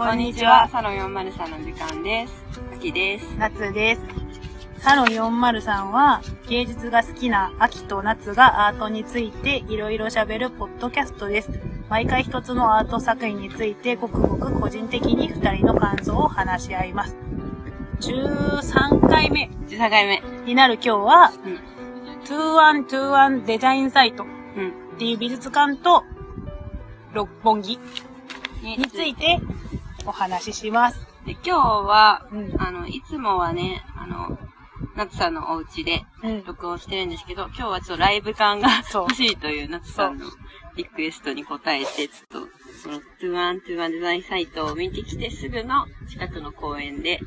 こんにちは。サロン403の時間です。秋です。夏です。サロン403は芸術が好きな秋と夏がアートについていろいろ喋るポッドキャストです。毎回一つのアート作品についてごくごく個人的に二人の感想を話し合います。13回目13回目。になる今日は、うん。2121デザインサイトっうん。ていう美術館と六本木についてお話しします。で、今日は、うんあの、いつもはね、あの、夏さんのお家でうん。録音してるんですけど、今日はちょっとライブ感が欲しいという夏さんのリクエストに応えて、ちょっと、その、2121デザインサイトを見てきてすぐの近くの公園で。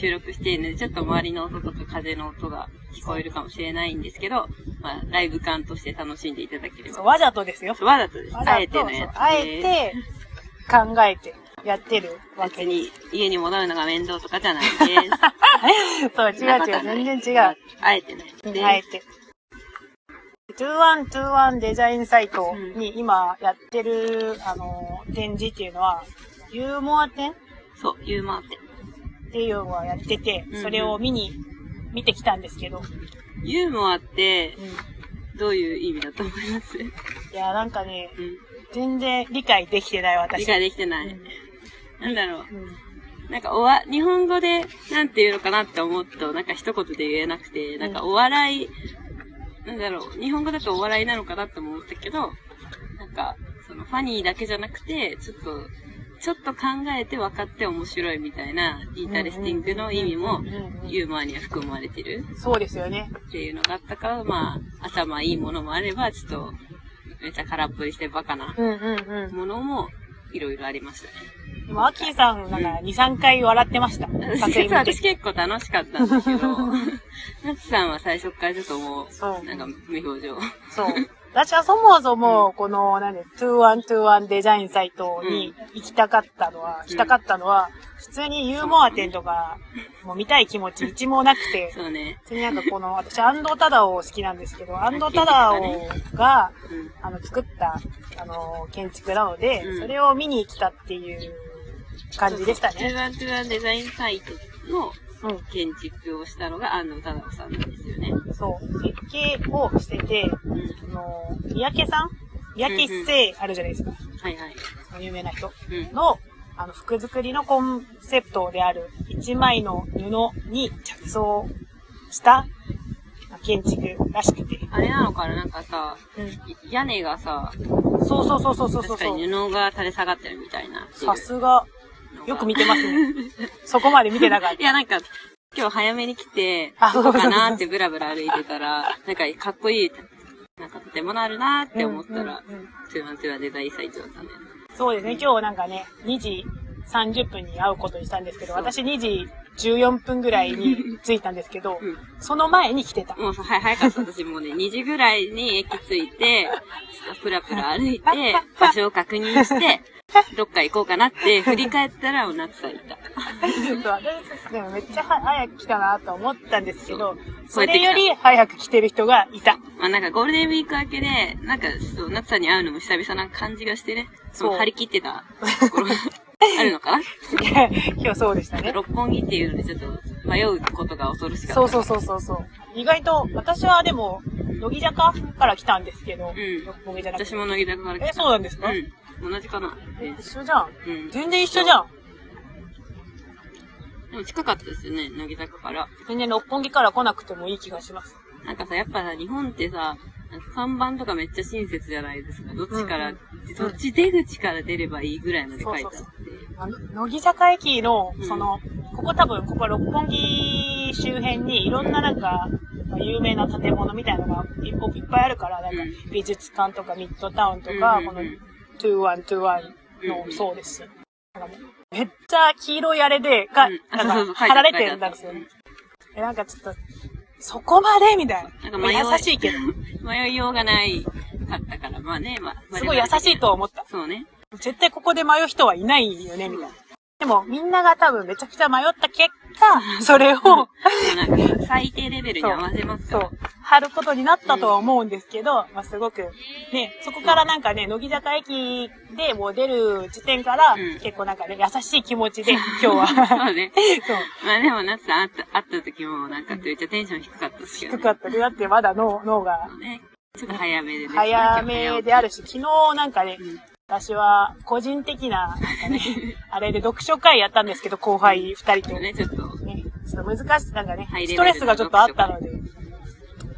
収録しているので、ちょっと周りの音とか風の音が聞こえるかもしれないんですけど、まあ、ライブ感として楽しんでいただければ。わざとですよ。わざとです。あえてのやつあえて考えてやってるわ別けです。に家に戻るのが面倒とかじゃないです。そう、違う違う、全然違う。。あえてのやつです。あえて。2121デザインサイトに今やってる、あの、展示っていうのは、ユーモア展？っそう、ユーモアって。ていうのはやっててうんう、んそれを見に、見てきたんですけど、ユーモアってう、ん。どういう意味だと思います？うん。いや、なんかね、全然理解できてない私。理解できてない。うんなんだろう。うんなんかおわ、日本語でなんて言うのかなって思うと、なんか一言で言えなくて、なんかお笑い、なんだろう、日本語だとお笑いなのかなって思ったけど、なんか、そのファニーだけじゃなくて、ちょっと、ちょっと考えて分かって面白いみたいな、 interesting の意味もユーモアには含まれてるそうですよね。っていうのがあったから、まあ、頭いいものもあれば、ちょっと、めっちゃ空っぽにしてバカな。ものも、いろいろありましたね。でも、アキーさん、なんか、2、3回笑ってました。撮影私。結構楽しかったんですけど、ナツさんは最初からちょっともそうう、なんか無表情。そう。私はそもそも、この、なんで、2121 Design Sight に行きたかったのは、ん行きたかったのは、普通にユーモア展とか、もう見たい気持ち一もなくて、そうね。普通になんかこの、私、安藤忠雄好きなんですけど、安藤忠雄が、うん。あの、作った、あの、建築なので、うんそれを見に来たっていう感じでしたね。21デザインサイトのうん。建築をしたのが安藤忠夫さんなんですよね。そう。設計をしてて、うん。あの、三宅さん？三宅一生あるじゃないですか。はいはい。有名な人。うん。の、あの、服作りのコンセプトである一枚の布に着想した建築らしくて。あれなのかな？なんかさ、うん。屋根がさ、そうそうそうそうそうそう確かに布が垂れ下がってるみたいな。さすが、よく見てますね。そこまで見てなかっいや、なんか、今日早めに来て、あどこかなってブラブラ歩いてたら、なんかかっこいい、なんか建物あるなってた。思ったら、うんうんうんトゥーマントゥーマンデザインサイトだったね。そうですね。今日なんかね、2時30分に会うことにしたんですけど、私2時14分ぐらいに着いたんですけど、うん。その前に来てた。もうさ、はい、早かった。私もうね、2時ぐらいに駅着いて、プラプラ歩いて、場所を確認して、どっか行こうかなって、振り返ったら、お夏さんいた。そう私でもめっちゃ早く来たなと思ったんですけど、それより早く来てる人がいた。まあなんかゴールデンウィーク明けで、なんか、そう、夏さんに会うのも久々な感じがしてね、そう張り切ってたところがあるのかな今日そうでしたね。六本木っていうのでちょっと迷うことが恐ろしかった。そうそうそうそう。意外と、私はでも、乃木坂から来たんですけど、うん六本木じゃなくて私。も乃木坂から来た。え、そうなんですか、うん。同じかな。え一緒じゃん。うん。全然一緒じゃん。でも近かったですよね、乃木坂から。全然六本木から来なくてもいい気がします。なんかさ、やっぱさ、日本ってさ、看板とかめっちゃ親切じゃないですか。どっちから、うんどっち出口から出ればいいぐらいまで書いてあって。乃木坂駅のう、んその、ここ多分、ここ六本木周辺にいろんななんか、まあ有名な建物みたいなのがいっぱいあるから、なんかうん美術館とかミッドタウンとか、このうんうんうん2121のそうです。なんかもうめっちゃ黄色いあれで、が、うんあなんか貼られてるんですよね。えなんかちょっと、そこまで？みたいな。なんか優しいけど、迷いようがないかったから、まあね、まあ。すごい優しいとは思った。そうね。絶対ここで迷う人はいないよね、みたいな。でも、みんなが多分めちゃくちゃ迷った結果、それを、最低レベルに合わせます。そう、貼ることになったとは思うんですけど、まあすごく、ね、そこからなんかね、乃木坂駅でもう出る時点から、うん結構なんかね、優しい気持ちで、今日は。そうね。そう。まあでも、夏さん会った、会った時も、なんか、めっちゃテンション低かったですけど、低かったね。だってまだ脳、脳がね。ちょっと早めでね。早めであるし、昨日なんかね、うん私は個人的な、なんかね、あれで読書会やったんですけど、後輩二人と。ね、ね、ちょっと、ちょっと難しい、なんかねストレスがちょっとあったので、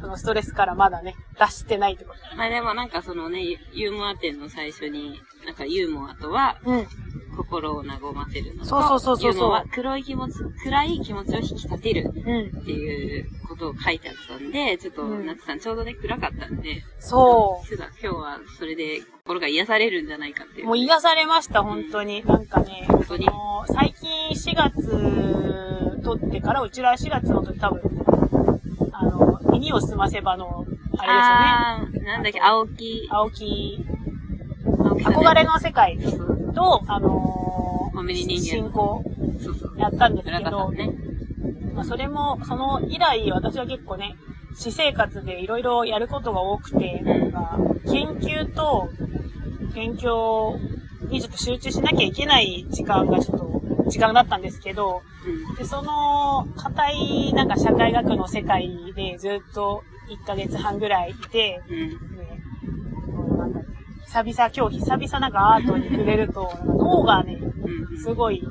そのストレスからまだね、出してないってこと。まあでもなんかそのね、ユユーモア展の最初に、なんかユーモアとは、うん。心を和ませるのと。そうそうそうそうそう黒い気持ち、暗い気持ちを引き立てるうん。っていうことを書いてあったんで、ちょっと、うん夏さんちょうどね、暗かったんで、そちょっと今日はそれで心が癒されるんじゃないかっていうう。もう癒されました、本当に。なんかね、本当に最近4月撮ってから、うちら4月の時多分、あの、耳をすませばの、あれですよね。なんだっけ、青木、青木、憧れの世界そうと、あのコンビニ人間進行。やったんです村けど、ね。まあ、それも、その以来、私は結構ね、私生活でいろいろやることが多くて、なんか、研究と勉強にちょっと集中しなきゃいけない時間がちょっと、時間だったんですけど、うん。で、その、硬い、なんか社会学の世界でずっと1ヶ月半ぐらいいて、久々、今日久々なんかアートに触れると、なんか脳がね、すごい、ね、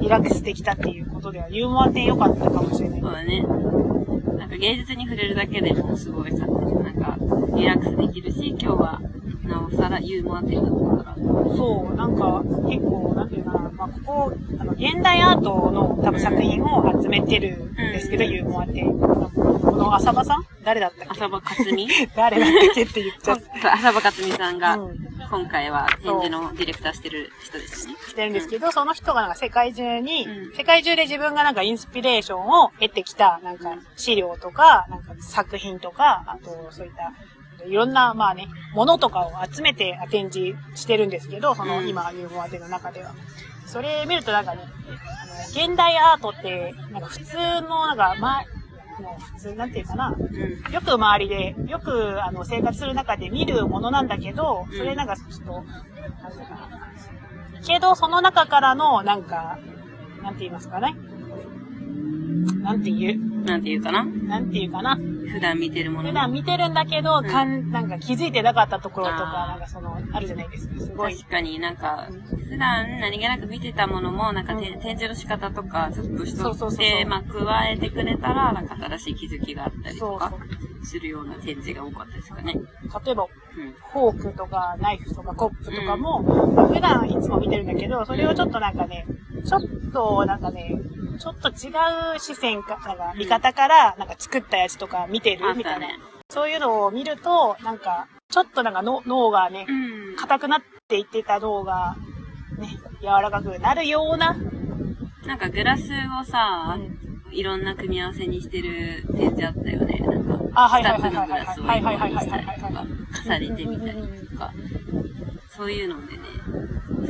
リラックスできたっていうことでは、ユーモア点良かったかもしれないそう。だね。なんか芸術に触れるだけでもすごいさ、なんかリラックスできるし、今日はなおさらユーモア点だったから。そう、なんか、結構、なんていうかな、まあ、ここ、あの、現代アートの多分作品を集めてるんですけど、うんユーモアって。この浅場さん？誰だったっけ？浅場克美誰だったっけって言っちゃっ浅場克美さんが、うん。今回は展示のディレクターしてる人ですね。してるんですけど、その人がなんか世界中に、うん。世界中で自分がなんかインスピレーションを得てきた、なんか資料とか、なんか作品とか、あとそういった、いろんな、まあね、ものとかを集めて展示してるんですけど、そのうん今、ユーモア展の中では。それ見るとなんかね、あの現代アートって、なんか普通の、なんか、まあ、もう普通、なんていうかな、うん。よく周りで、よくあの生活する中で見るものなんだけど、うんそれなんかちょっと、なんていうかな。けど、その中からの、なんか、なんて言いますかね。なんて言う、なんていうかな？なんて言うかな？普段見てるもの普段見てるんだけど、んかん、なんか気づいてなかったところとか、なんかその、あるじゃないですか。すごい。確かになんか、普段何気なく見てたものも、なんか展示の仕方とか、ちょっとしそうそうそうそうとって、まあ、加えてくれたら、なんか新しい気づきがあったりとかそ、するような展示が多かったですかね。う。例えば、うん。フォークとか、ナイフとか、コップとかも、まあ普段いつも見てるんだけど、それをちょっとなんかね、ちょっとなんかね、ちょっと違う視線か、なんか見方から、なんか作ったやつとか見てる？みたいな。ね。そういうのを見ると、なんか、ちょっとなんかの脳がねう、ん。硬くなっていってた脳が、ね、柔らかくなるような、なんかグラスをさ、いろんな組み合わせにしてる展示あったよね。なんか、あはいはい二つはいはいはいのグラスをはいはたりとはいはいか、重ねてみたりとか、そういうのでね、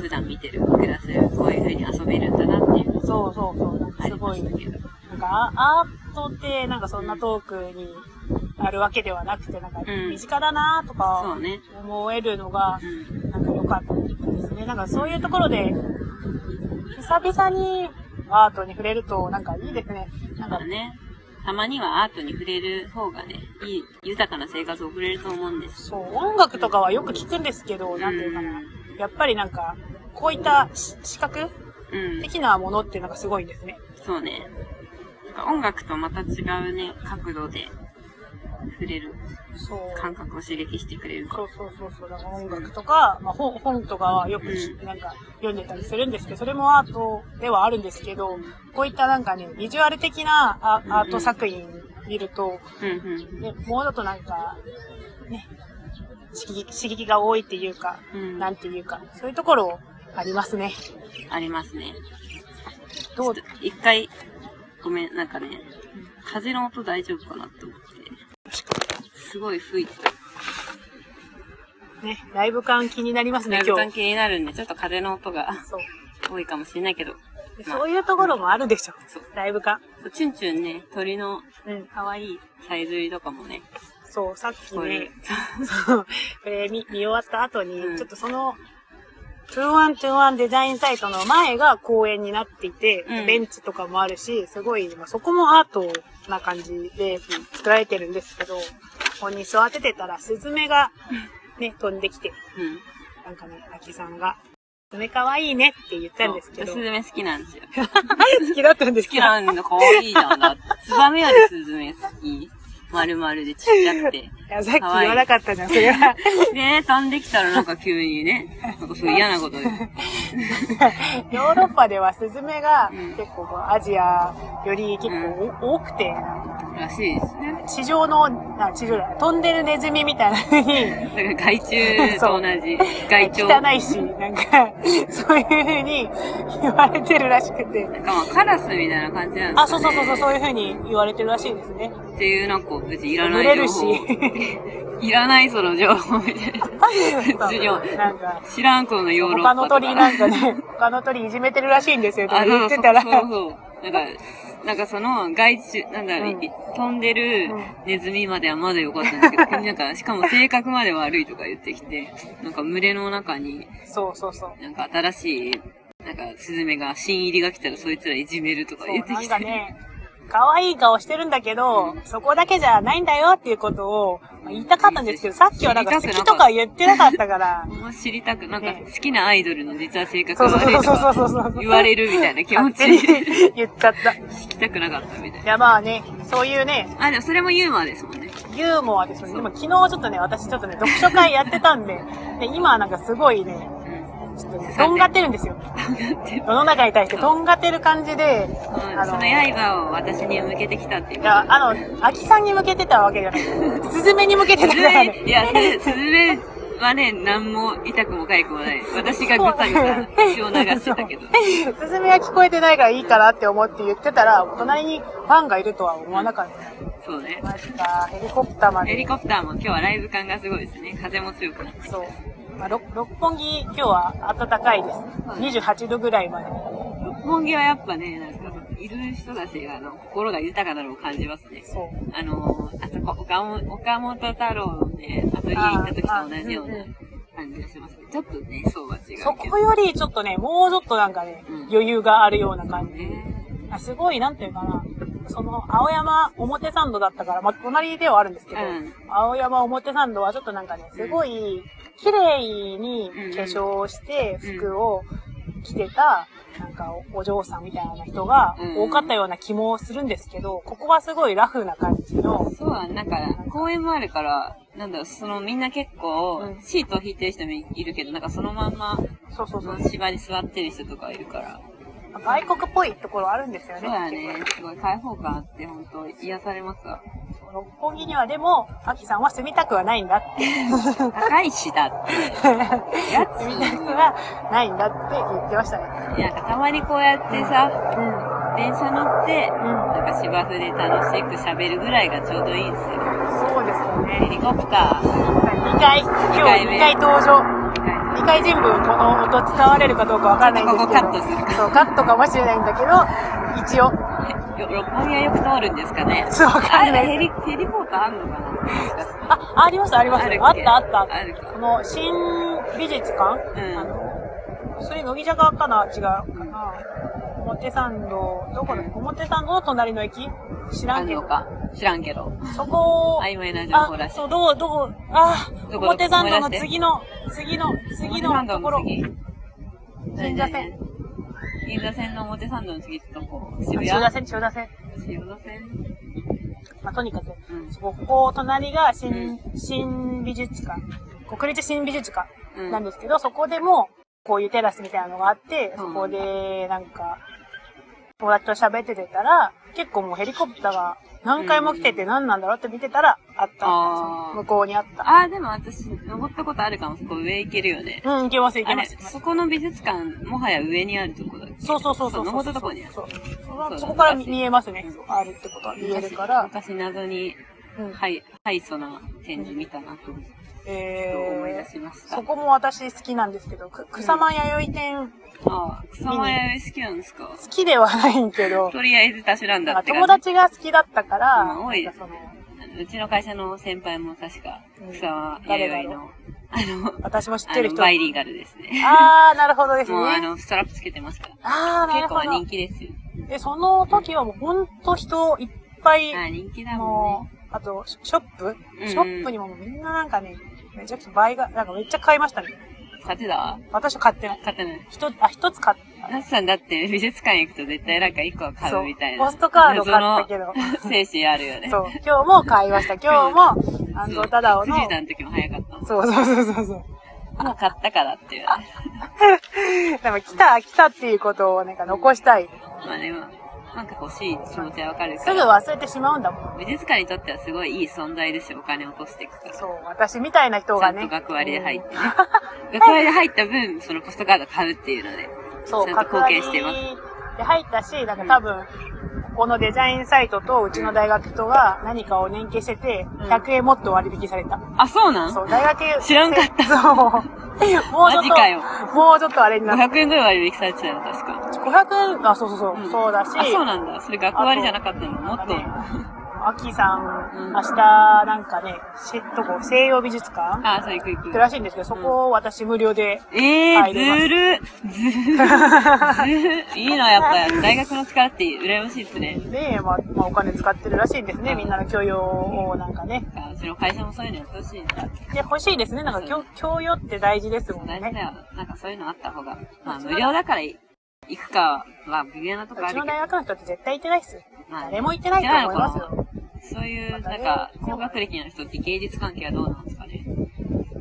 普段見てるグラス、こういう風に遊べるんだなっていうのそうそうそう、なんかすごい。なんかアアートってなんかそんなトークにあるわけではなくて、なんかうん身近だなとそか。思えるのがう、ん。なんか良かったですね。なんかそういうところで、久々にアートに触れるとなんかいいですね。なんかね、たまにはアートに触れる方がね、いい、豊かな生活を送れると思うんです。そう、音楽とかはよく聞くんですけど、なんていうかな。やっぱりなんか、こういったし視覚うん。的なものっていうのがすごいんですね。そうね。なんか音楽とまた違うね、角度で触れるそう。感覚を刺激してくれるかそうそうそうそう。だから音楽とか、まあ、本本とかはよくしうんなんか読んでたりするんですけど、それもアートではあるんですけど、こういったなんかね、ビジュアル的なアアート作品見ると、うんうん。ね、もうちょっとなんか、ね、刺激刺激が多いっていうか、うんなんていうか、そういうところありますね。ありますね。どう？一回、ごめん、なんかね、風の音大丈夫かなって思って。すごい吹いてた。ね、ライブ感気になりますね、ライブ感今日。気になるんで、ちょっと風の音が。多いかもしれないけど。まあそういうところもあるでしょそう。ライブか。チュンチュンね、鳥のうん。可愛いさえずりとかもね、そう、さっきね、、そう、これ見見終わった後に、うん。ちょっとその、2121デザインサイトの前が公園になっていて、うん。ベンチとかもあるし、すごい、まあ、そこもアートな感じで作られてるんですけど、ここに座っててたら、スズメがね、飛んできて、うん。なんかね、アキさんが、スズメ可愛いねって言ったんですけど、スズメ好きなんですよ。好きだったんです好きなんだ、可愛いじゃんだ。ツバメよりスズメ好き。丸々でちっちゃくて。いや、さっき言わなかったじゃん、それは。でね、飛んできたらなんか急にね、なんかそう嫌なこと言う。ヨーロッパではスズメがうん結構こうアジアより結構お多くて、らしいですね。地上の、あ、地上だ、飛んでるネズミみたいな風に、だから害虫と同じ。害鳥。汚いし、なんか、そういう風に言われてるらしくて。なんかまあカラスみたいな感じなんですあ、そうそうそうそう、そういう風に言われてるらしいですね。っていうなんか別にいらな群れるい情報。し。いらないその情報みたいな。授業なんか、知らんこのヨーロッ他パとか。の鳥なんかね、他の鳥いじめてるらしいんですよ、とかあ、言ってたら。そうそう。なんか、なんかその害虫、なんだろう、うんい飛んでるうんネズミまではまだ良かったんだけど、なんか、しかも性格まで悪いとか言ってきて、なんか群れの中に、そうそうそう。なんか新しい、なんかスズメが新入りが来たらそいつらいじめるとか言ってきて。かね、可愛い顔してるんだけど、そこだけじゃないんだよっていうことをまあ言いたかったんですけど、さっきはなんか好きとか言ってなかったから、もう知りたく、なんかね好きなアイドルの実は性格が悪いとか。言われるみたいな気持ち勝手に言っちゃった。い聞きたくなかったみたいな。やまあね、そういうね、あ、でもそれもユーモアですもんね。ユーモアですよね。でも昨日ちょっとね、私ちょっとね、読書会やってたんで、で今はなんかすごいね、とんがってるんですよ。世の中に対してとんがってる感じで、あのその刃を私に向けてきたっていういや、あの、秋さんに向けてたわけじゃない。スズメに向けてたからね。メ、いや、ススズメはね、何も痛くも痒くもない。私がぐさぐさ血を流してたけど。スズメは聞こえてないからいいかなって思って言ってたら、隣にファンがいるとは思わなかった。そうね。マジか、ヘリコプターまで。ヘリコプターも今日はライブ感がすごいですね。風も強くなって。そう。まあ、ろ六本木、今日は暖かいです。28度ぐらいまで。六本木はやっぱね、なんか、いる人たちが、あの、心が豊かなのを感じますね。そう。あの、あそこ、岡本岡本太郎のね、アトリエ行った時と同じような感じがしますね。ちょっとね、そうは違う。そこよりちょっとね、もうちょっとなんかね、うん余裕があるような感じ。ね。あすごい、なんていうかな。その、青山表参道だったから、まあ、隣ではあるんですけど、うん。青山表参道はちょっとなんかね、すごい、綺麗にうん。化粧してうん。服を着てた、なんかおお嬢さんみたいな人がうん。多かったような気もするんですけど、ここはすごいラフな感じの、そうは、なんか、公園もあるから、なんだろう、そのみんな結構う、ん。シートを引いてる人もいるけど、なんかそのまんま、そうそうそう。芝に座ってる人とかいるから。外国っぽいところあるんですよね。そうだね、すごい開放感あって、本当癒されますわ。六本木にはでも、アキさんは住みたくはないんだって。高いしだって。や つ住みたくはないんだって言ってましたね。なんかたまにこうやってさ、うん。電車乗って、うん。なんか芝生で楽しく喋るぐらいがちょうどいいんですよ。そうですよね。ヘリコプター。2回、今日回目2回登場。2回全部この音使われるかどうかわかんないんですけど。ここカットするかそう、カットかもしれないんだけど、一応。よ六本木はよく通るんですかね。そう、わかんない。ヘリ、ヘリポートあんのかなあ、あります、あります。あった、あった。あるか。この、新美術館？うん。それ、乃木坂かな？違うかな？表参道、どこだ表参道の隣の駅？知らんけど。か。知らんけど。そこ、曖昧な情報らあ、しい。そう、どう、どこ、あ、どこ表参道の次の、次の、次のところ。銀座線。銀座線の表参道の次ってとこ。渋谷？千代田線、千代田線。千代田線まあ、とにかく、うんそこ、ここ、隣が新、新美術館。国立新美術館うんなんですけど、そこでも、こういうテラスみたいなのがあって、うんそこで、なんか、友達と喋っててたら、結構もうヘリコプターが何回も来てて何なんだろうって見てたら、あった。あー向こうにあった。あー、でも私、登ったことあるかも。そこ上行けるよね。うん、行けます、行けます。そこの美術館、もはや上にあるとこだそうそうそうそう。登ったとこにある。そう。そうそこから見えますね。あるってことは見えるから。昔昔謎に、うんはい、ハイソな展示見たなと思って。えと思い出ー、しました。そこも私好きなんですけど、く草間弥生店ああ、草間弥生好きなんですか？好きではないんけど、とりあえずたしなんだって。友達が好きだったから、うん多いなんかそのうちの会社の先輩も確かうん、草間弥生の、あの、私も知ってる人。バイリーガルですね。あー、なるほどですね。もうあの、ストラップつけてますから。あー、なるほど結構人。気ですよ。で、その時はもうほんと人いっぱい、あ人気だもんもね。う、あと、シショップ？うんショップにもみんななんかね、めちゃくちゃ倍が、なんかめっちゃ買いましたね。買ってた？私は買ってない。買ってない。一つ、あ、一つ買った。ナツさんだって美術館行くと絶対なんか一個は買うみたいな。ポストカード買ったけど。精神あるよね。そう。今日も買いました。今日も、安藤忠雄の。藤田の時も早かった。そうそうそうそうそう。あ、買ったからっていう。でも来た、来たっていうことをなんか残したい。まあでも、なんか欲しい気持ちはわかるすぐから。忘れてしまうんだもん。美術館にとってはすごいいい存在ですよ。お金を落としていくから。そう。私みたいな人がね。ちゃんと学割で入ってね。学割で入った分、そのポストカード買うっていうので。そう、ちゃんと貢献してます。で入ったし、なんか多分、ここのデザインサイトとうちの大学とが何かを連携してて、うん100円もっと割引された。あ、そうなん？そう、大学知らんかった そう。もうちょっと、マジかよもうちょっとあれになって。500円ぐらい割引されてたよ、確か？500円、あ、そうそうそう、うんそうだし。あ、そうなんだ。それ学割じゃなかったの？もっと。ねアキさん、うん明日、なんかね、しどこ、西洋美術館あ、そう、行く行行くく。らしいんですけど、そこを私無料で、ええー、入れますずるずるずる いいな、やっぱ。大学の力って羨ましいですね。で、まあ、まあ、お金使ってるらしいんですね。みんなの教養をなんかね。あうちの会社もそういうのやってほしいな。で、欲しいですね。なんか教、教養って大事ですもんね。大事だよ。なんかそういうのあった方が。まあ、無料だから行くかは、微妙なとこうあるけど。大学の人って絶対行ってないっすよ。まあ誰も行ってないと思いますよ。そういう、なんか、高学歴の人って芸術関係はどうなんですかね？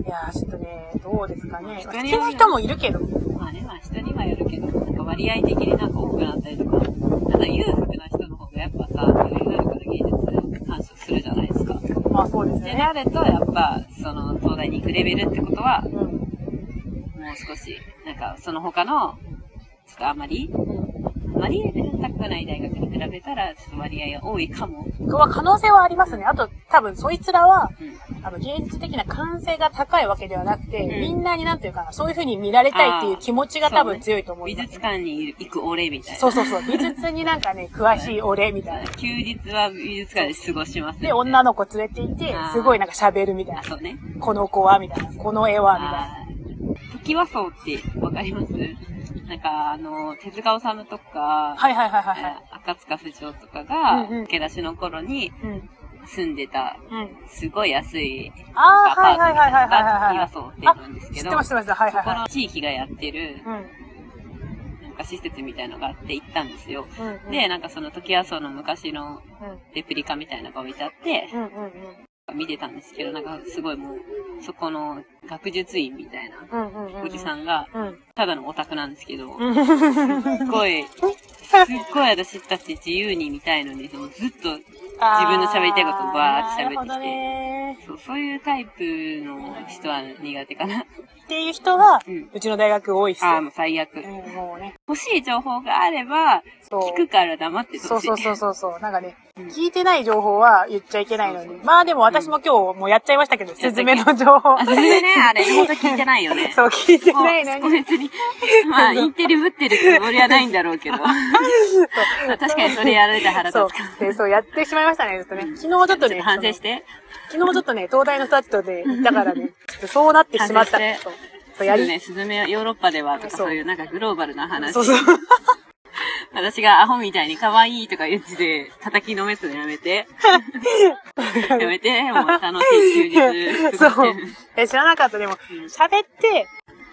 いやー、ちょっとね、どうですかね。好人にきな人もいるけど。まあね、まあ人にはよるけど、なんか割合的になんか多くなったりとか、なんか裕福な人の方がやっぱさ、余裕があるから芸術感謝するじゃないですか。まあそうですで、ね。なると、やっぱ、その、東大に行くレベルってことは、うん。もう少し、なんか、その他の、ちょっとあまり、りレベル高くない大学に比べたら、ちょっと割合が多いかも。は可能性はありますね。あと、多分、そいつらは、うん。あの、芸術的な感性が高いわけではなくて、うんみんなになんていうかな、そういう風に見られたいっていう気持ちが多分強いと思います。美術館に行く俺みたいな。そうそうそう。美術になんかね、詳しい俺みたいな。休日は美術館で過ごします、で、女の子連れて行ってすごいなんか喋るみたいなあ、。そうね。この子はみたいな。この絵はみたいな。時和荘ってわかります？なんか、あの、手塚治虫とか、はいはいはいはいはい。赤塚不二夫とかが、うんうん駆け出しの頃にうん。住んでた、うん。すごい安いああ、アパートはいはいはいはいはいがはい。時和荘って言うんですけど、知ってます知ってます。はいそこはいはの地域がやってる、い。うん。なんか施設みたいのがあって行ったんですよ。うんうん。で、なんかその時和荘の昔のうん。レプリカみたいなのが置いてあって、うんうん見てたんですけど、なんかすごいもう、そこの学術院みたいな。おじさんが、うん。ただのオタクなんですけど、うん。すっごい、すっごい私たち自由に見たいのに、そのずっと、自分の喋りたいことをバーって喋ってきてそうそういうタイプの人は苦手かな。っていう人がう、ん。うちの大学多いっすよ。ああ、もう最悪。うん、もうね。欲しい情報があれば、そう。聞くから黙って。そうそうそうそうそう。なんかね、うん聞いてない情報は言っちゃいけないのに。まあでも私も今日もうやっちゃいましたけど、たスズメの情報。あ、それでね、あれ、本当聞いてないよね。そう、聞いてないのに。別に。まあ、インテリぶってるつもりはないんだろうけど。まあ確かにそれやられて腹立そう。で、そうやってしまいましたね、ちょっとね。昨日ちょっとね、反省して。昨日ちょっとね、東大の人たちとね、行ったからね、ちょっとそうなってしまった。そうそうやり、ね、スズメ、ヨーロッパではとかそういうなんかグローバルな話。そうそう。私がアホみたいに可愛いとか言ってて、叩きのめすのやめて。やめて、もう楽しい休日過そう。え、知らなかった。でも、うん喋って、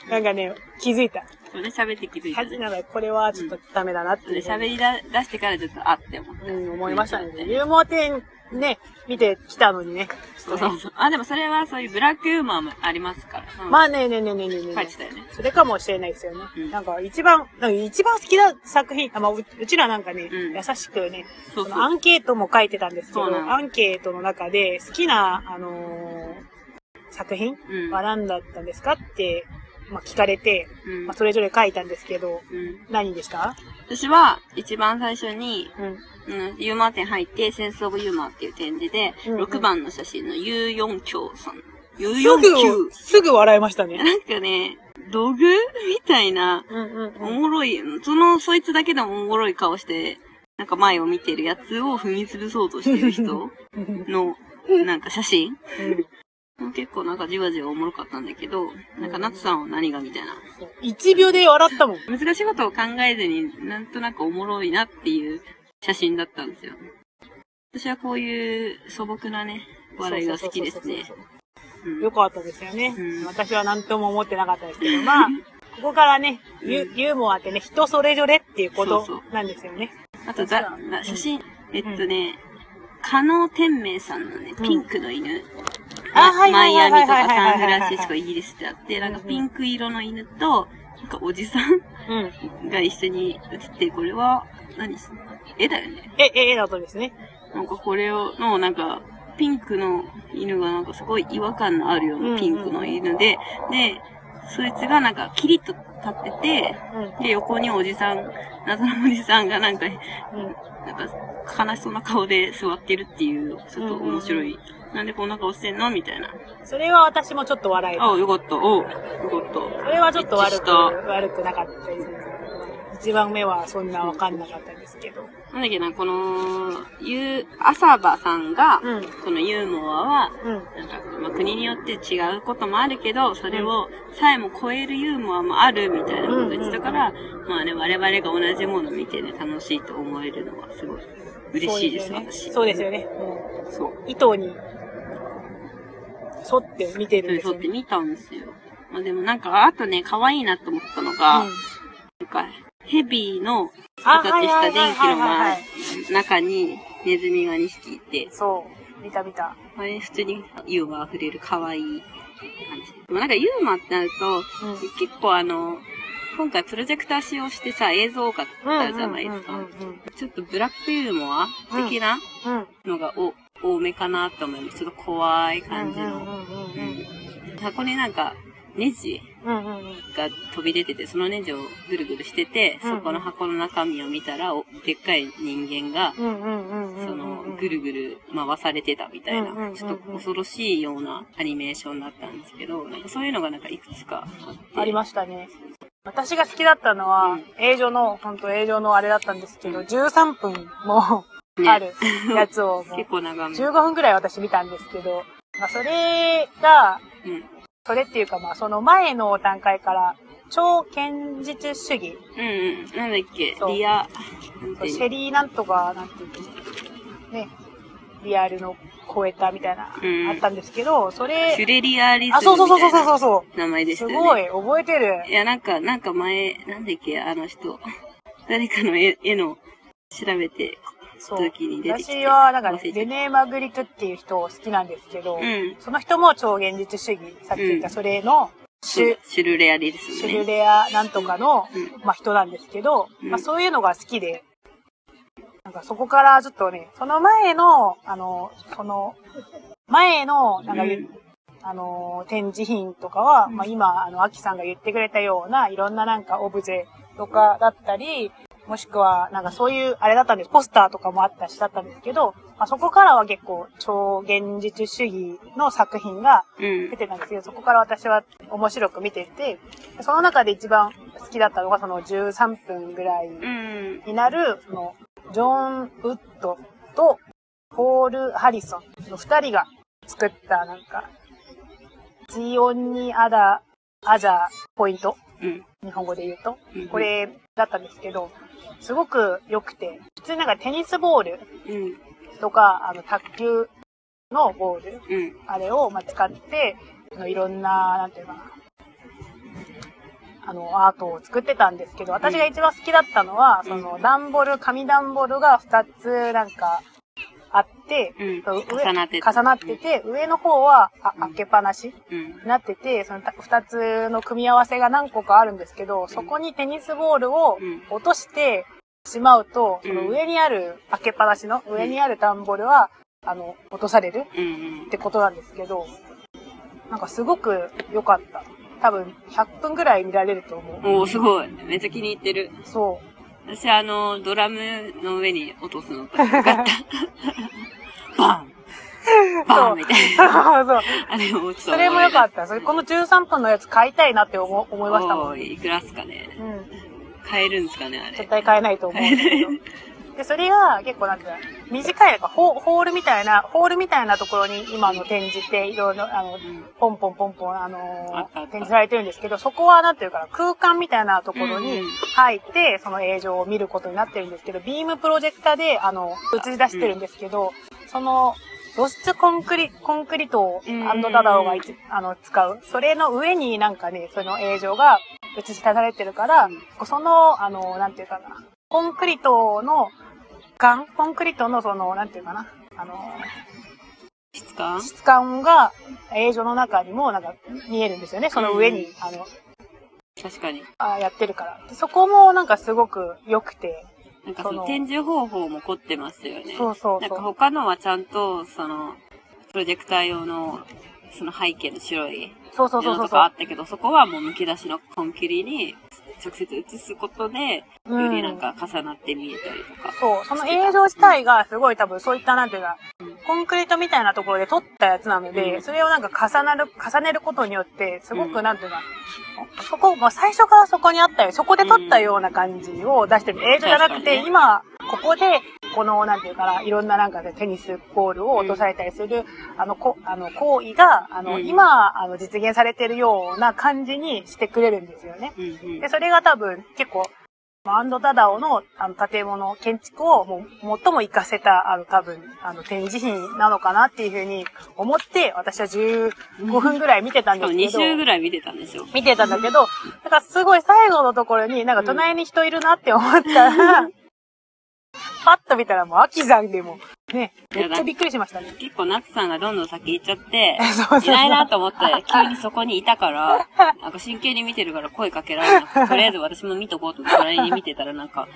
なんかね、気づいた。それ喋って気づいたね。なんかこれはちょっとダメだなっていう。それ喋りだ出してからちょっとあって思った。うん、思いましたね。うんユーモア展ね、見てきたのにね。そうそうそう。あ、でもそれはそういうブラックユーモアもありますから。うんまあねねねねねねね書いて。たよね。それかもしれないですよね。うんなんか一番、なんか一番好きな作品、あまあ、ううちらなんかね、うん優しくね、そうそうアンケートも書いてたんですけど、アンケートの中で好きな、あのー作品うん。は何だったんですかって、まあ、聞かれて、うんまあ、それぞれ書いたんですけど、うん何でした？私は一番最初に、うん。うん、ユーモア展入って、センスオブユーモアっていう展示で、うんうん6番の写真のユーヨンキョウさん。す449ぐ、。すぐ笑いましたね。なんかね、ログみたいな、うんうんおもろい、その、そいつだけでもおもろい顔して、なんか前を見てるやつを踏み潰そうとしてる人うん。の、なんか写真結構なんかじわじわおもろかったんだけど、なんか夏さんは何がみたいな。1秒で笑ったもん。難しいことを考えずになんとなくおもろいなっていう写真だったんですよ。私はこういう素朴なね、笑いが好きですねそうそうそうそう。うんよかったですよね。うん私は何とも思ってなかったですけど、まあ、ここからね、ユユーモアってね、人それぞれっていうことそうそうなんですよね。あとだ、だ写真、えっとね、加納天明さんのね、ピンクの犬。マイアミとかサンフランシスコ、イギリスってあって、なんかピンク色の犬と、なんかおじさうん。んが一緒に写って、これは何、絵だよね。え、え、えだとですね。なんかこれを、の、なんか、ピンクの犬がなんかすごい違和感のあるようなピンクの犬で、で、そいつがなんかキリッと立ってて、うん。で、横におじさん、謎のおじさんがなんか、うん。なんか悲しそうな顔で座ってるっていう、ちょっと面白い。なんでこんな顔してんの？みたいな。それは私もちょっと笑えた。あよかった。おうよかった。それはちょっと悪く、悪くなかったです。一番目はそんなわかんなかったですけど。なんだっけな、この、ゆう、浅場さんが、うん。そのユーモアは、うん。なんか、まあ、国によって違うこともあるけど、それをさえも超えるユーモアもあるみたいなこと言ってたから、まあね、我々が同じものを見てね、楽しいと思えるのはすごい嬉しいです、ね私。そうですよね。そう。うん。糸に沿って見てるんですよね。そうって見たんですよ。まあでもなんか、あとね、可愛いなと思ったのが、うんなんか、ヘビのあ形した電気の中にネズミが2匹いて、そう。見た見た。あれ普通にユーモア溢れる可愛い感じ。でもなんかユーモアってなると、うん。結構あの、今回プロジェクター使用してさ、映像多かったじゃないですかちょっとブラックユーモア的なうん。うん。多めかなと思います。ちょっと怖い感じの。箱になんか、ネジ。が飛び出てて、そのネジをぐるぐるしてて、うんそこの箱の中身を見たら、おでっかい人間が。その、ぐるぐる回されてたみたいなちょっと恐ろしいようなアニメーションだったんですけど、なんかそういうのがなんかいくつかあって。ありましたね。私が好きだったのは、うん映像の、本当映像のあれだったんですけど、13分もねあるやつを 結構長め。15分くらい私見たんですけど、まあ、それが、うん。それっていうかまあ、その前の段階から、超堅実主義、うんうん。なんだっけ？リア、シェリーなんとか、なんていうの？ね、リアルの超えたみたいな、うんあったんですけど、そシュれ、レリアリズムあ、そうそうそうそうそうう。そう。名前でしたよね。すごい、覚えてるい。や、なんか、なんか前、なんだっけ、あの人。誰かの絵絵の調べて。時に出てきて私は、なんかねレネー・マグリクっていう人好きなんですけど、うん。その人も超現実主義、さっき言ったうん。それの、シュ、シュルレアリズシムね。ュルレアなんとかの、うん。まあ、人なんですけど、うん。まあ、そういうのが好きで、なんかそこからちょっとね、その前の、あの、その、前の、なんか、うん。あの、展示品とかは、うん。まあ、今、あの、アキさんが言ってくれたような、いろんななんかオブジェとかだったり、もしくは、なんかそういう、あれだったんです。ポスターとかもあったしだったんですけど、まあ、そこからは結構、超現実主義の作品がうん出。てたんですけど、そこから私は面白く見てて、その中で一番好きだったのが、その13分ぐらいうん。になる、その、ジョン・ウッドと、ポール・ハリソンの二人が作った、なんか、ジオンニ・アダ・アジャポイントうん。日本語で言うと。うんこ、れだったんですけど、すごく良くて、普通になんかテニスボールうん。とか、あの、卓球のボールうん。あれを、まあ、使って、あのいろんな、なんていうかな、あの、アートを作ってたんですけど、私が一番好きだったのは、うんその、段ボール、紙段ボールが2つ、なんか、うん。上重なってて重なってて、上の方は、あうん開けっぱなしうん。になってて、そのた二つの組み合わせが何個かあるんですけど、そこにテニスボールをうん。落としてしまうと、うんその上にある、開けっぱなしの上にある段ボールは、あの、落とされるうん。ってことなんですけど、なんかすごく良かった。多分100分ぐらい見られると思う。おー、すごい。めっちゃ気に入ってる。そ私、あの、ドラムの上に落とすのがよかった。バンバーンみたいな。そう。あれもちょっとそれも良かっった。それこの13分のやつ買いたいなって思思いましたもん。いくらっすかね。うん。買えるんですかね、あれ。絶対買えないと思うんでそれが結構なんていうの短い、なんかホホールみたいな、ホールみたいなところに今の展示っていろいろ、あの、うんポンポンポンポン、あのあったあった。展示されてるんですけど、そこはなんていうかな、空間みたいなところに入って、その映像を見ることになってるんですけど、ビームプロジェクターで、あの、映し出してるんですけど、その、露出コンクリ、コンクリートをうんアンドダダオがいつあの使う。それの上になんかね、その映像が映し出されてるから、うん。その、あの、なんていうかな、コンクリートの感、コンクリートのその、なんていうかな、あの、質感？質感が映像の中にもなんか見えるんですよね。その上に、うんあの、確かに。あやってるから。でそこもなんかすごく良くて、なんかそそのの展示方法も凝ってますよね。そうそうなんか。他のはちゃんと、その、プロジェクター用の、その背景の白いそうそうそうそう布とかあったけど、そこはもうむき出しのコンクリに直接映すことで、うよりなんか重なって見えたりとか。そう、その映像自体がすごい多分そういったなんていうかうん、コンクリートみたいなところで撮ったやつなので、うん。それをなんか重なる、重ねることによって、すごうんくなんていうか、そこ、もう最初からそこにあったよ、そこで撮ったような感じを出してる。映像じゃなくて、今、ここで、この、なんていうかな、いろんななんかテニスボールを落とされたりする、あの、こ、あの、行為が、あの、うん。今、あの、実現されてるような感じにしてくれるんですよね。で、それが多分結構、まあアンドダダオのあの建物、建築をもう最も活かせた、あの多分、あの展示品なのかなっていうふうに思って、私は15分ぐらい見てたん2ですけど、週ぐらい見てたん。ですよ。見てたん。だけど、だからすごい最後のところになん。か隣に人いるなって思ったら、パッと見たらもう秋山でも、ね、めっちゃびっくりしましたね。結構ナツさんがどんどん先行っちゃって、そうそういないなと思って、急にそこにいたから、なんか真剣に見てるから声かけられなくて、とりあえず私も見とこうと思って隣に見てたらなんか、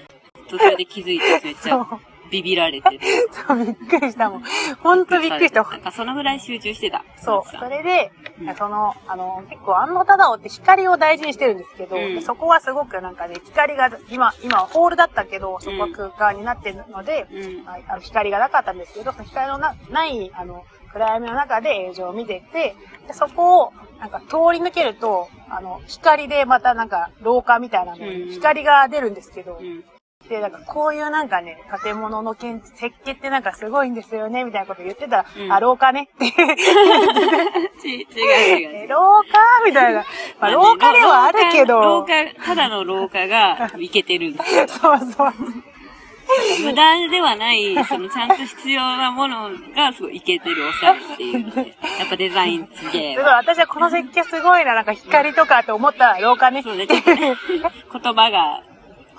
途中で気づいてめっちゃそう、ビビられてて。そう、びっくりしたもん。ほんとびっくりした。なんかそのぐらい集中してた。そう。それでうん、その、あの、結構、安野忠夫って光を大事にしてるんですけど、うんそこはすごくなんかね、光が、今、今、ホールだったけど、そこは空間になってるので、うん。ああの光がなかったんですけど、その光のなない、あの、暗闇の中で映像を見てて、でそこを、なんか通り抜けると、あの、光でまたなんか廊下みたいなのにうん光が出るんですけど、うん。で、なんかこういうなんかね、建物の建設計ってなんかすごいんですよね、みたいなこと言ってたら、うんあ、廊下ね って。ち、違う違う。え廊下？みたいな。まあ、廊下ではあるけど。廊下、ただの廊下が いけてるんですよ。そうそう。無駄ではない、そのちゃんと必要なものがすごいいけてるおしゃれっていうので、やっぱデザインすげえすごい、私はこの設計すごいな、なんか光とかって思ったら廊下ね。そうね、ちょっとね、言葉が、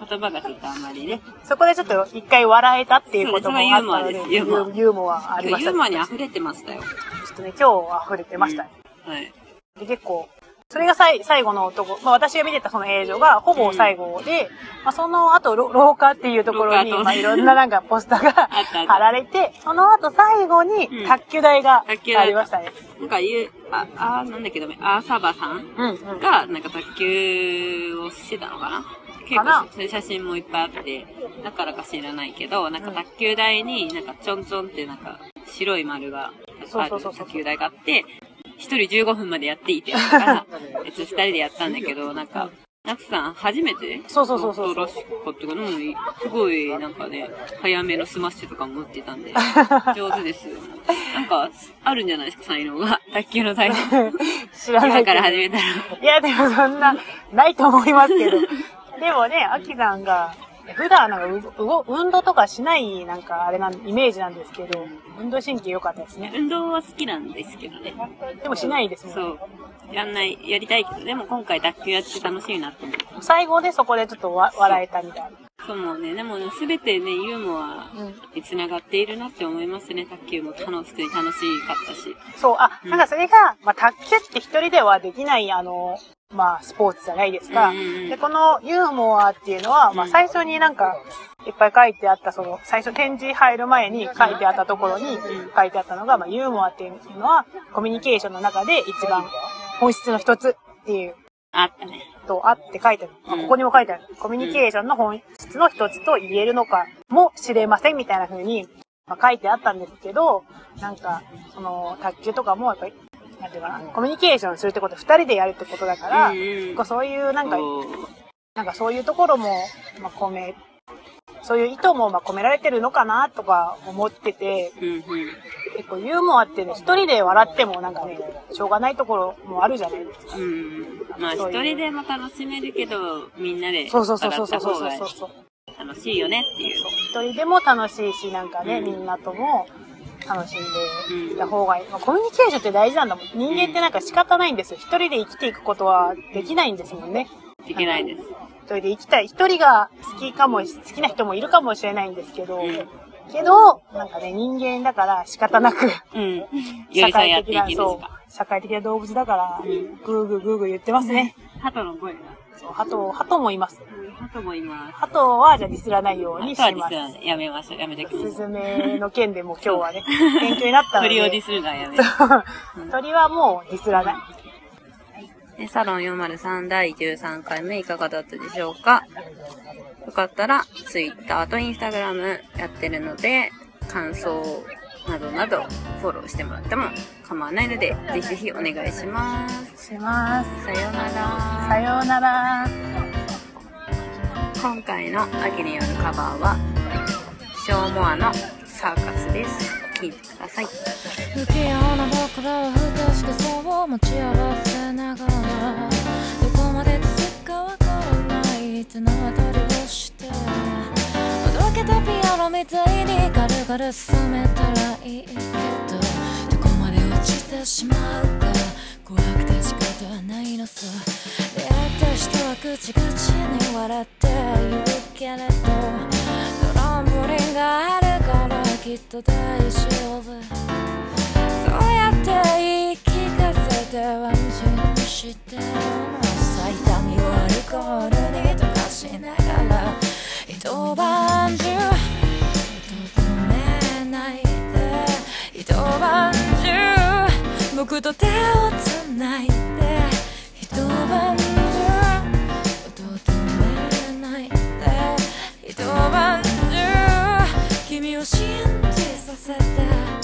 言葉がちょっとあんまりね。そこでちょっと一回笑えたっていうこともあったので、ユーモアですユーモアありましたユーモアに溢れてましたよ。ちょっとね、今日溢れてましたね。はい。で結構、それが最最後のとこ、まあ私が見てたその映像がほぼ最後で、まあその後ろ廊下っていうところに、まあいろんななんか ポスターが貼られて、その後最後にうん卓球台がありましたね。なんか言う、あ、あーなんだっけどね、アーサバさんうんうん。が、なんか卓球をしてたのかな結構そういう写真もいっぱいあって、だからか知らないけど、なんか卓球台になんかちょんちょんってなんか白い丸がある卓球台があって、一人15分までやっていいってやつから、えっと二人でやったんだけど、なんか、夏さん初めて？そうそうそうそうらしかったかなうんすごいなんかね、早めのスマッシュとかも打ってたんで、上手ですよ。なんか、あるんじゃないですか、才能が。卓球の才能。知らないけど今から始めたら。いや、でもそんな、ないと思いますけど。でもね、アキさんが、普段なんかううご運動とかしない、なんかあれなん、イメージなんですけど、運動神経良かったですね。運動は好きなんですけどね。でもしないですもんね。そう。やんない、やりたいけど、でも今回卓球やって楽しいなって思う。最後でそこでちょっとわ笑えたみたいな。そうもうね、でもね、すべてね、ユーモアうん。に繋がっているなって思いますね。卓球も楽しく楽しかったし。そう、あ、うんなんかそれが、まあ、卓球って一人ではできない、あの、まあ、スポーツじゃないですか。で、このユーモアっていうのは、まあ、うん最初になんか、いっぱい書いてあった、その、最初展示入る前に書いてあったところにうん書いてあったのが、まあ、ユーモアっていうのは、コミュニケーションの中で一番本質の一つっていうあったね。とあって書いてある。まあうんここにも書いてある。コミュニケーションの本質の一つと言えるのかもしれませんみたいな風にまあ、書いてあったんですけど、なんか、その、卓球とかも、やっぱり、なんていうかな、コミュニケーションするってこと、二人でやるってことだから、結構そういう、なんか、なんかそういうところも、まあ、込め、そういう意図も、まあ、込められてるのかな、とか思ってて。結構ユーモアってね、一人で笑ってもなんかね、しょうがないところもあるじゃないですか。うん。まあ、一人でも楽しめるけど、みんなでそうそう笑そうそうそうった方がそうそう。楽しいよねっていう。一人でも楽しいし、なんかね、うんみんなとも楽しんでいた方がいい。まあ、コミュニケーションって大事なんだもん。人間ってなんか仕方ないんですよ。一人で生きていくことはできないんですもんね。いけないです。一人で生きたい。一人が好きかも、好きな人もいるかもしれないんですけど、うんけど、なんかね、人間だから仕方なく、うん。寄り添いやっていきますそうか。、社会的な動物だから、うんぐーぐーぐーぐー言ってますね。鳩の声が。そう、鳩、鳩もいます。うん、鳩もいます。鳩はじゃあディスらないようにし鳩はます。実はやめましょう。やめてください。スズメの件でも今日はね、勉強になったので。鳥をディスるのはやめ。鳥はもうディスらない。でサロン403第13回目いかがだったでしょうか？よかったら、Twitter と Instagram やってるので、感想などなどフォローしてもらっても構わないので、ぜひぜひお願いします。します。さようなら。さようなら。今回の秋によるカバーは、ショーモアのサーカスです。聴いてください。不器用な僕らは不確かさを持ち合わせながらどこまで続くかわからない手の当たりをしておどけたピアノみたいに軽々冷めたらいいけどどこまで落ちてしまうか怖くて仕方ないのさ出会った人は口々に笑って言うけれどトランポリンがあるからきっと大丈夫。そうやって言い聞かせて安心してるの。さ痛みをアルコールに溶かしながら一晩中止めないで一晩中僕と手をつないで晩中音止めないで一晩中君を信じさせて。